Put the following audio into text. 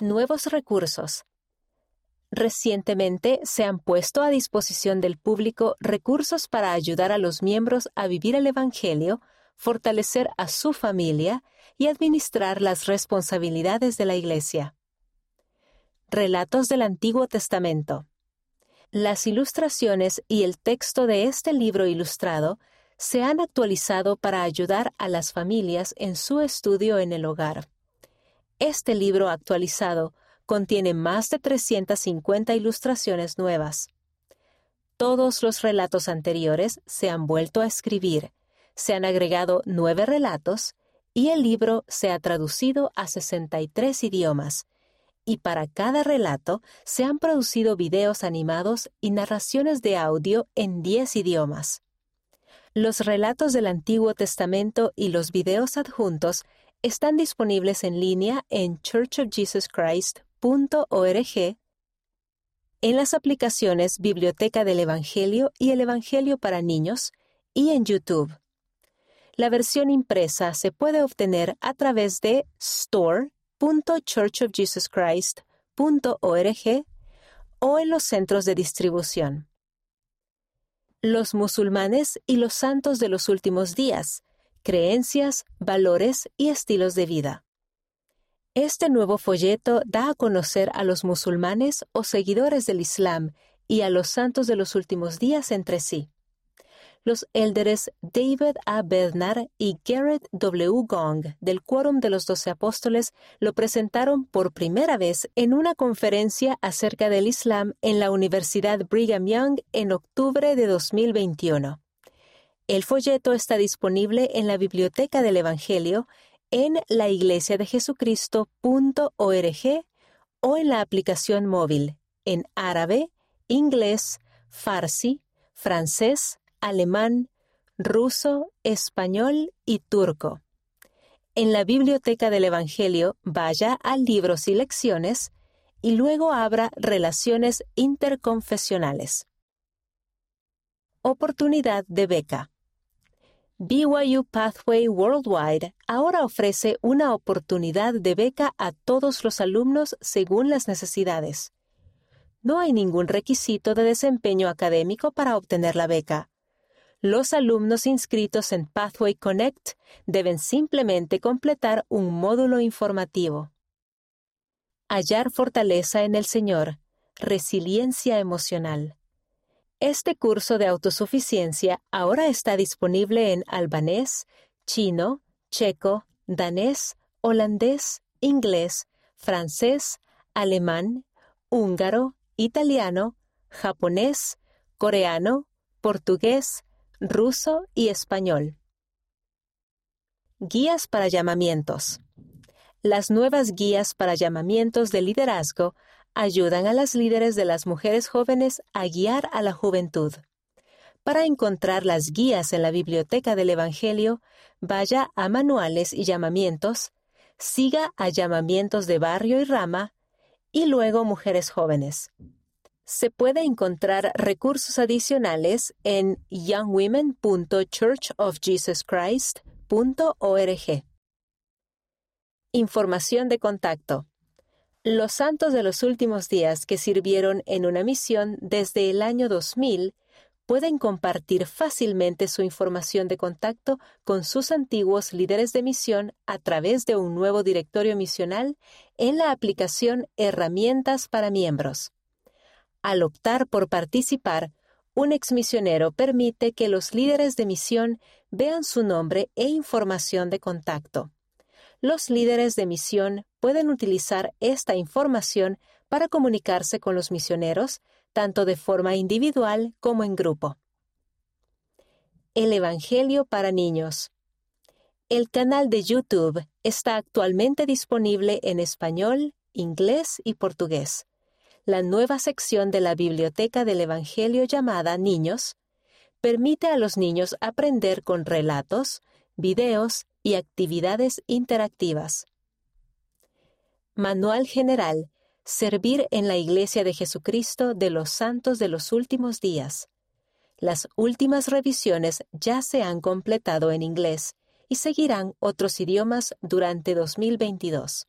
Nuevos recursos. Recientemente se han puesto a disposición del público recursos para ayudar a los miembros a vivir el Evangelio, fortalecer a su familia y administrar las responsabilidades de la Iglesia. Relatos del Antiguo Testamento. Las ilustraciones y el texto de este libro ilustrado se han actualizado para ayudar a las familias en su estudio en el hogar. Este libro actualizado contiene más de 350 ilustraciones nuevas. Todos los relatos anteriores se han vuelto a escribir, se han agregado nueve relatos y el libro se ha traducido a 63 idiomas, y para cada relato se han producido videos animados y narraciones de audio en 10 idiomas. Los relatos del Antiguo Testamento y los videos adjuntos están disponibles en línea en churchofjesuschrist.org, en las aplicaciones Biblioteca del Evangelio y el Evangelio para Niños y en YouTube. La versión impresa se puede obtener a través de store.churchofjesuschrist.org o en los centros de distribución. Los musulmanes y los santos de los últimos días, creencias, valores y estilos de vida. Este nuevo folleto da a conocer a los musulmanes o seguidores del Islam y a los santos de los últimos días entre sí. Los élderes David A. Bednar y Garrett W. Gong del Quórum de los Doce Apóstoles lo presentaron por primera vez en una conferencia acerca del Islam en la Universidad Brigham Young en octubre de 2021. El folleto está disponible en la Biblioteca del Evangelio en la Iglesia de Jesucristo.org o en la aplicación móvil en árabe, inglés, farsi, francés, alemán, ruso, español y turco. En la Biblioteca del Evangelio vaya a Libros y Lecciones y luego abra Relaciones Interconfesionales. Oportunidad de beca. BYU Pathway Worldwide ahora ofrece una oportunidad de beca a todos los alumnos según las necesidades. No hay ningún requisito de desempeño académico para obtener la beca. Los alumnos inscritos en Pathway Connect deben simplemente completar un módulo informativo. Hallar fortaleza en el Señor, resiliencia emocional. Este curso de autosuficiencia ahora está disponible en albanés, chino, checo, danés, holandés, inglés, francés, alemán, húngaro, italiano, japonés, coreano, portugués, ruso y español. Guías para llamamientos. Las nuevas guías para llamamientos de liderazgo ayudan a las líderes de las mujeres jóvenes a guiar a la juventud. Para encontrar las guías en la biblioteca del Evangelio, vaya a Manuales y Llamamientos, siga a Llamamientos de Barrio y Rama, y luego Mujeres Jóvenes. Se puede encontrar recursos adicionales en youngwomen.churchofjesuschrist.org. Información de contacto. Los santos de los últimos días que sirvieron en una misión desde el año 2000 pueden compartir fácilmente su información de contacto con sus antiguos líderes de misión a través de un nuevo directorio misional en la aplicación Herramientas para miembros. Al optar por participar, un exmisionero permite que los líderes de misión vean su nombre e información de contacto los líderes de misión pueden utilizar esta información para comunicarse con los misioneros, tanto de forma individual como en grupo. El Evangelio para Niños. El canal de YouTube está actualmente disponible en español, inglés y portugués. La nueva sección de la Biblioteca del Evangelio llamada Niños permite a los niños aprender con relatos, videos y actividades interactivas. Manual General. Servir en la Iglesia de Jesucristo de los Santos de los Últimos Días. Las últimas revisiones ya se han completado en inglés y seguirán otros idiomas durante 2022.